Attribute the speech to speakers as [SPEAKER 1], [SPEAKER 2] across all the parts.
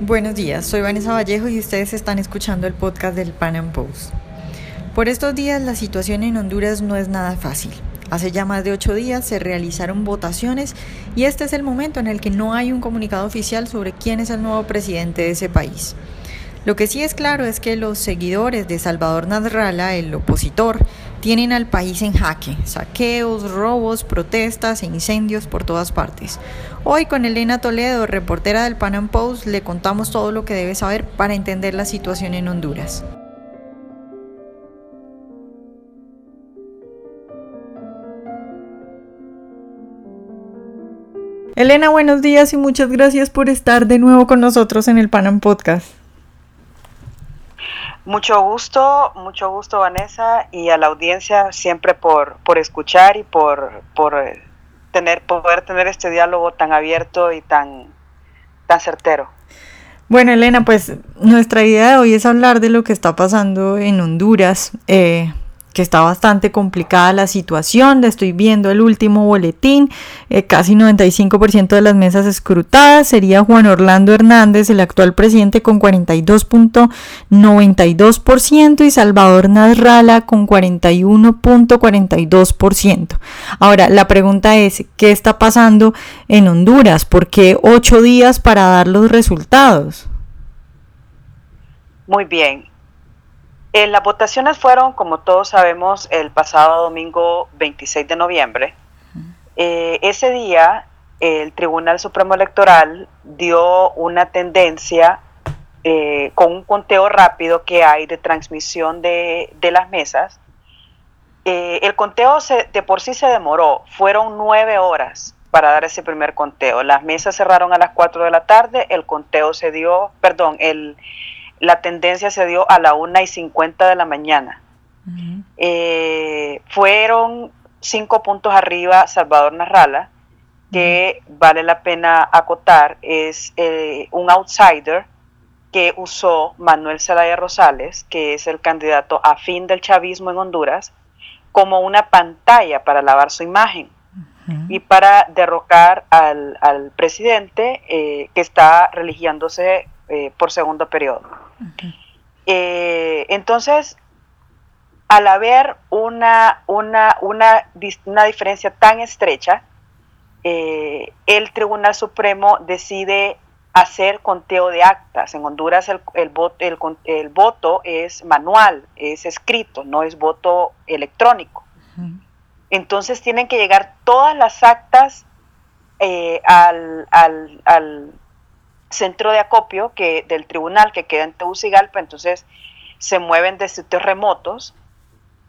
[SPEAKER 1] Buenos días, soy Vanessa Vallejo y ustedes están escuchando el podcast del Pan Am Post. Por estos días la situación en Honduras no es nada fácil. Hace ya más de ocho días se realizaron votaciones y este es el momento en el que no hay un comunicado oficial sobre quién es el nuevo presidente de ese país. Lo que sí es claro es que los seguidores de Salvador Nasralla, el opositor, tienen al país en jaque. Saqueos, robos, protestas e incendios por todas partes. Hoy con Elena Toledo, reportera del Pan Am Post, le contamos todo lo que debe saber para entender la situación en Honduras. Elena, buenos días y muchas gracias por estar de nuevo con nosotros en el Panam Podcast.
[SPEAKER 2] Mucho gusto, mucho gusto Vanessa y a la audiencia siempre por, por escuchar y por, por eh, tener, poder tener este diálogo tan abierto y tan, tan certero.
[SPEAKER 1] Bueno, Elena, pues nuestra idea de hoy es hablar de lo que está pasando en Honduras. Eh, que está bastante complicada la situación. Le estoy viendo el último boletín, eh, casi 95% de las mesas escrutadas. Sería Juan Orlando Hernández, el actual presidente, con 42.92% y Salvador Nasralla con 41.42%. Ahora, la pregunta es, ¿qué está pasando en Honduras? ¿Por qué ocho días para dar los resultados?
[SPEAKER 2] Muy bien, eh, las votaciones fueron, como todos sabemos, el pasado domingo 26 de noviembre. Eh, ese día, el Tribunal Supremo Electoral dio una tendencia eh, con un conteo rápido que hay de transmisión de, las mesas. el conteo de por sí se demoró, fueron nueve horas para dar ese primer conteo. Las mesas cerraron a las cuatro de la tarde, el conteo se dio, perdón, el, la tendencia se dio a la una y 50 de la mañana. Eh, fueron cinco puntos arriba Salvador Narrala, que vale la pena acotar, es eh, un outsider que usó Manuel Zelaya Rosales, que es el candidato afín del chavismo en Honduras, como una pantalla para lavar su imagen y para derrocar al, presidente eh, que está religiándose por segundo periodo. Eh, entonces, al haber una, una, una, una diferencia tan estrecha, eh, el Tribunal Supremo decide hacer conteo de actas. En Honduras el, el, voto, el, voto es manual, es escrito, no es voto electrónico. Entonces tienen que llegar todas las actas eh, al, al, centro de acopio que, del tribunal que queda en Tegucigalpa, entonces se mueven de sitios remotos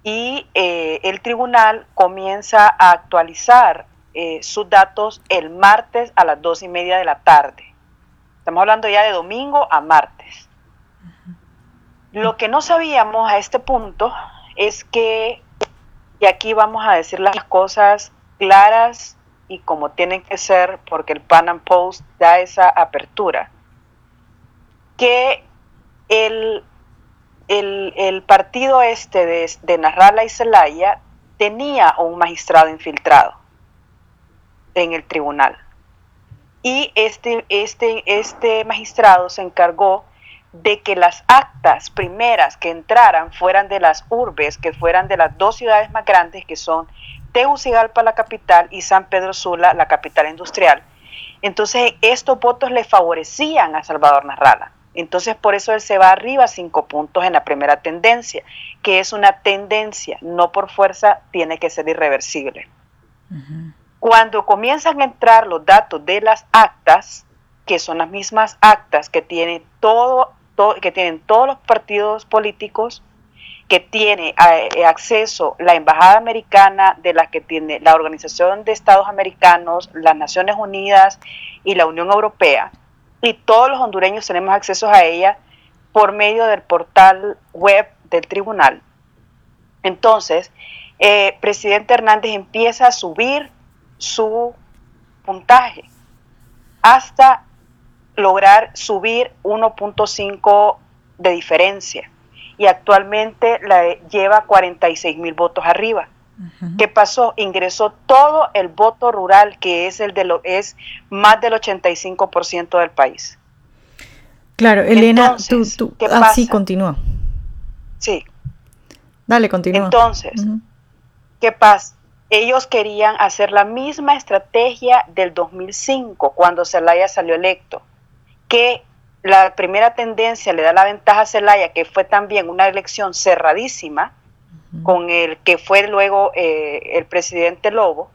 [SPEAKER 2] y eh, el tribunal comienza a actualizar eh, sus datos el martes a las dos y media de la tarde. Estamos hablando ya de domingo a martes. Lo que no sabíamos a este punto es que, y aquí vamos a decir las cosas claras y como tienen que ser, porque el Pan Am Post da esa apertura, que el, el, partido este de, de Narrala y Celaya tenía un magistrado infiltrado en el tribunal. Y este, este, este magistrado se encargó de que las actas primeras que entraran fueran de las urbes, que fueran de las dos ciudades más grandes que son Tegucigalpa, la capital, y San Pedro Sula, la capital industrial. Entonces, estos votos le favorecían a Salvador Narrala. Entonces, por eso él se va arriba cinco puntos en la primera tendencia, que es una tendencia, no por fuerza, tiene que ser irreversible. Cuando comienzan a entrar los datos de las actas, que son las mismas actas que, tiene todo, que tienen todos los partidos políticos, que tiene eh, acceso la Embajada Americana, de la que tiene la Organización de Estados Americanos, las Naciones Unidas y la Unión Europea, y todos los hondureños tenemos acceso a ella por medio del portal web del tribunal. Entonces, eh, presidente Hernández empieza a subir su puntaje hasta lograr subir 1.5 de diferencia y actualmente la lleva 46 mil votos arriba. ¿Qué pasó? Ingresó todo el voto rural, que es el de lo es más del 85% del país.
[SPEAKER 1] Claro, Elena, tú, tú, así ah, continúa.
[SPEAKER 2] Sí.
[SPEAKER 1] Dale, continúa.
[SPEAKER 2] Entonces, ¿qué pasa? Ellos querían hacer la misma estrategia del 2005, cuando Zelaya salió electo, que la primera tendencia le da la ventaja a Zelaya, que fue también una elección cerradísima, con el que fue luego eh, el presidente Lobo,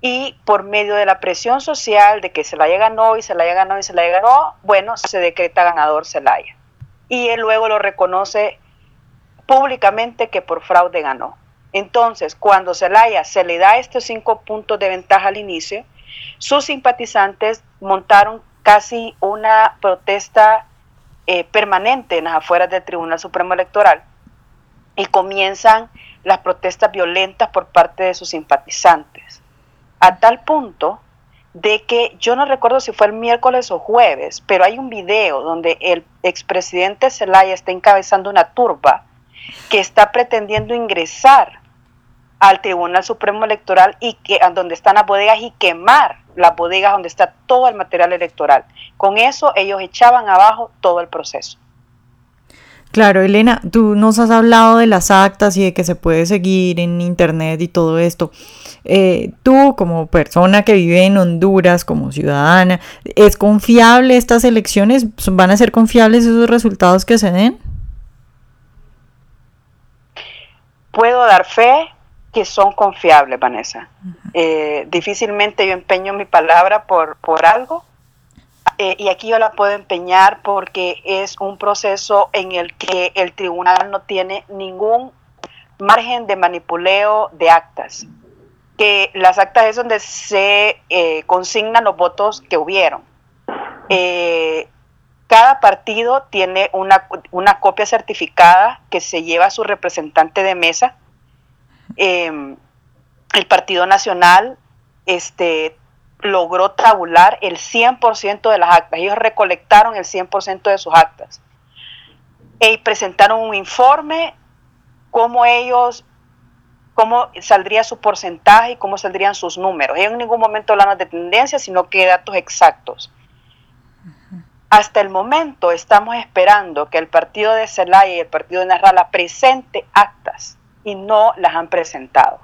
[SPEAKER 2] y por medio de la presión social de que Zelaya ganó y Zelaya ganó y Zelaya ganó, bueno, se decreta ganador Zelaya. Y él luego lo reconoce públicamente que por fraude ganó. Entonces, cuando Zelaya se le da estos cinco puntos de ventaja al inicio, sus simpatizantes montaron casi una protesta eh, permanente en las afueras del Tribunal Supremo Electoral y comienzan las protestas violentas por parte de sus simpatizantes a tal punto de que yo no recuerdo si fue el miércoles o jueves, pero hay un video donde el expresidente Zelaya está encabezando una turba que está pretendiendo ingresar al Tribunal Supremo Electoral y que donde están las bodegas y quemar las bodegas donde está todo el material electoral. Con eso ellos echaban abajo todo el proceso.
[SPEAKER 1] Claro, Elena, tú nos has hablado de las actas y de que se puede seguir en internet y todo esto. Eh, tú, como persona que vive en Honduras, como ciudadana, ¿es confiable estas elecciones? ¿Van a ser confiables esos resultados que se den?
[SPEAKER 2] Puedo dar fe que son confiables, Vanessa. Eh, difícilmente yo empeño mi palabra por, por algo eh, y aquí yo la puedo empeñar porque es un proceso en el que el tribunal no tiene ningún margen de manipuleo de actas. Que las actas es donde se eh, consignan los votos que hubieron. Eh, cada partido tiene una, una, copia certificada que se lleva a su representante de mesa. El Partido Nacional este, logró tabular el 100% de las actas. Ellos recolectaron el 100% de sus actas. Y presentaron un informe, cómo ellos, cómo saldría su porcentaje y cómo saldrían sus números. Ellos en ningún momento hablan de tendencia, sino que datos exactos. Hasta el momento estamos esperando que el partido de Zelaya y el partido de Narrala presente actas y no las han presentado.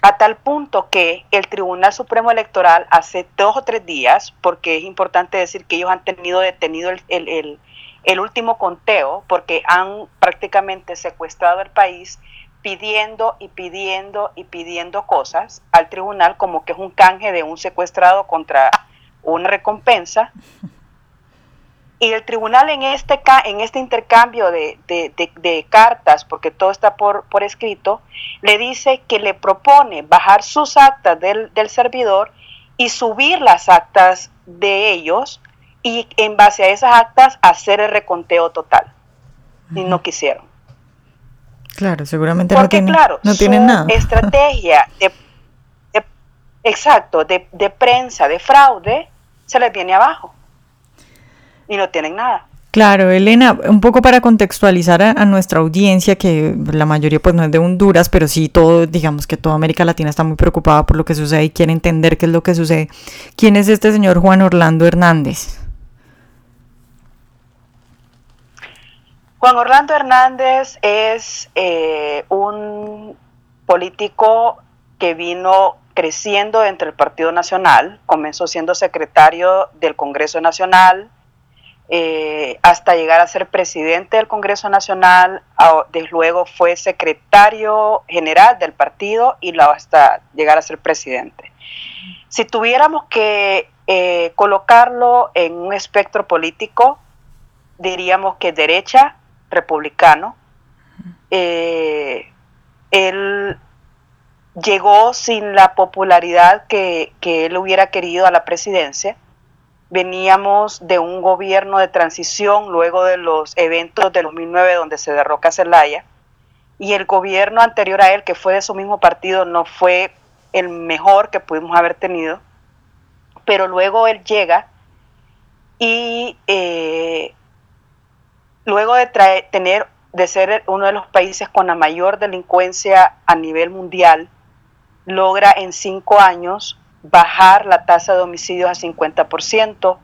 [SPEAKER 2] A tal punto que el Tribunal Supremo Electoral hace dos o tres días, porque es importante decir que ellos han tenido detenido el, último conteo, porque han prácticamente secuestrado el país pidiendo y pidiendo y pidiendo cosas al tribunal como que es un canje de un secuestrado contra una recompensa y el tribunal en este, en este intercambio de, cartas, porque todo está por, por, escrito, le dice que le propone bajar sus actas del, servidor y subir las actas de ellos y en base a esas actas hacer el reconteo total. Y no quisieron.
[SPEAKER 1] Claro, seguramente no tienen, claro, no tienen nada.
[SPEAKER 2] Estrategia de, exacto, de, de prensa, de fraude, se les viene abajo y no tienen nada.
[SPEAKER 1] Claro, Elena, un poco para contextualizar a, nuestra audiencia, que la mayoría pues no es de Honduras, pero sí todo, digamos que toda América Latina está muy preocupada por lo que sucede y quiere entender qué es lo que sucede. ¿Quién es este señor Juan Orlando Hernández?
[SPEAKER 2] Juan Orlando Hernández es eh, un político que vino creciendo entre el Partido Nacional, comenzó siendo secretario del Congreso Nacional, eh, hasta llegar a ser presidente del Congreso Nacional, desde luego fue secretario general del partido y hasta llegar a ser presidente. Si tuviéramos que eh, colocarlo en un espectro político, diríamos que derecha, republicano. Eh, él llegó sin la popularidad que, que él hubiera querido a la presidencia Veníamos de un gobierno de transición luego de los eventos de 2009 donde se derroca Zelaya y el gobierno anterior a él, que fue de su mismo partido, no fue el mejor que pudimos haber tenido, pero luego él llega y eh, luego de tener de ser uno de los países con la mayor delincuencia a nivel mundial, logra en cinco años bajar la tasa de homicidios a 50%,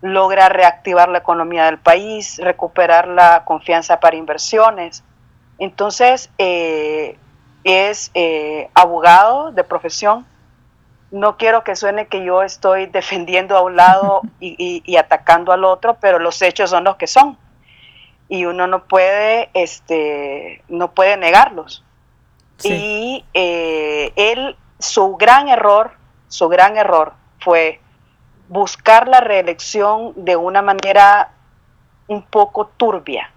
[SPEAKER 2] logra reactivar la economía del país, recuperar la confianza para inversiones. Entonces, eh, es eh, abogado de profesión. No quiero que suene que yo estoy defendiendo a un lado y, atacando al otro, pero los hechos son los que son. Y uno no puede, este, no puede negarlos. Y eh, él, su gran error, su gran error fue buscar la reelección de una manera un poco turbia,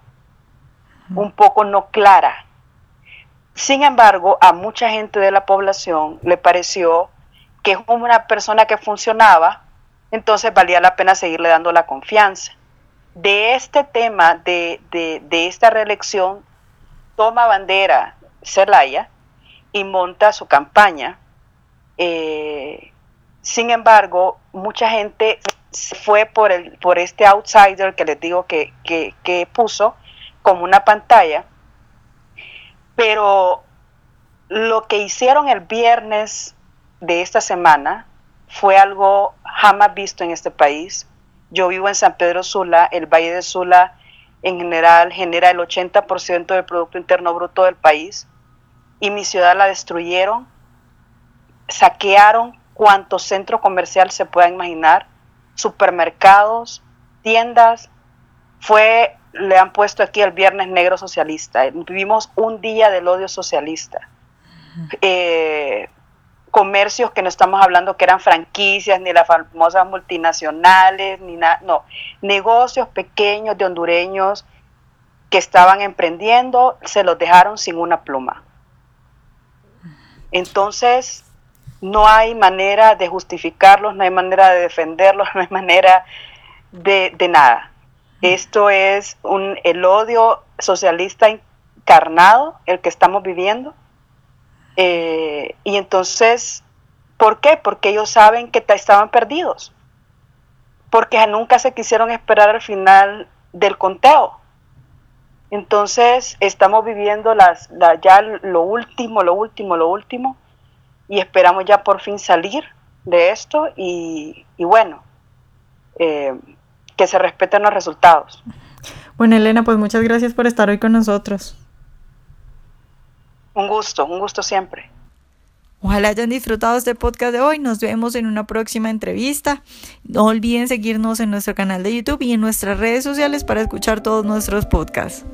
[SPEAKER 2] un poco no clara. Sin embargo, a mucha gente de la población le pareció que es una persona que funcionaba, entonces valía la pena seguirle dando la confianza. De este tema, de, esta reelección, toma bandera Zelaya y monta su campaña. Eh, sin embargo, mucha gente se fue por, el, por este outsider que les digo que, que, puso como una pantalla, pero lo que hicieron el viernes de esta semana fue algo jamás visto en este país. Yo vivo en San Pedro Sula, el Valle de Sula en general genera el 80% del Producto Interno Bruto del país y mi ciudad la destruyeron, saquearon cuantos centro comercial se pueda imaginar, supermercados, tiendas. Fue, le han puesto aquí el Viernes Negro Socialista. Vivimos un día del odio socialista. Eh, comercios que no estamos hablando que eran franquicias, ni las famosas multinacionales, ni nada, no, negocios pequeños de hondureños que estaban emprendiendo, se los dejaron sin una pluma. Entonces, no hay manera de justificarlos, no hay manera de defenderlos, no hay manera de, nada. Esto es un, el odio socialista encarnado, el que estamos viviendo. Eh, y entonces, ¿por qué? Porque ellos saben que estaban perdidos. Porque nunca se quisieron esperar al final del conteo. Entonces, estamos viviendo las, ya lo último, lo último, lo último y esperamos ya por fin salir de esto y, bueno, eh, que se respeten los resultados.
[SPEAKER 1] Bueno, Elena, pues muchas gracias por estar hoy con nosotros.
[SPEAKER 2] Un gusto, un gusto siempre.
[SPEAKER 1] Ojalá hayan disfrutado este podcast de hoy. Nos vemos en una próxima entrevista. No olviden seguirnos en nuestro canal de YouTube y en nuestras redes sociales para escuchar todos nuestros podcasts.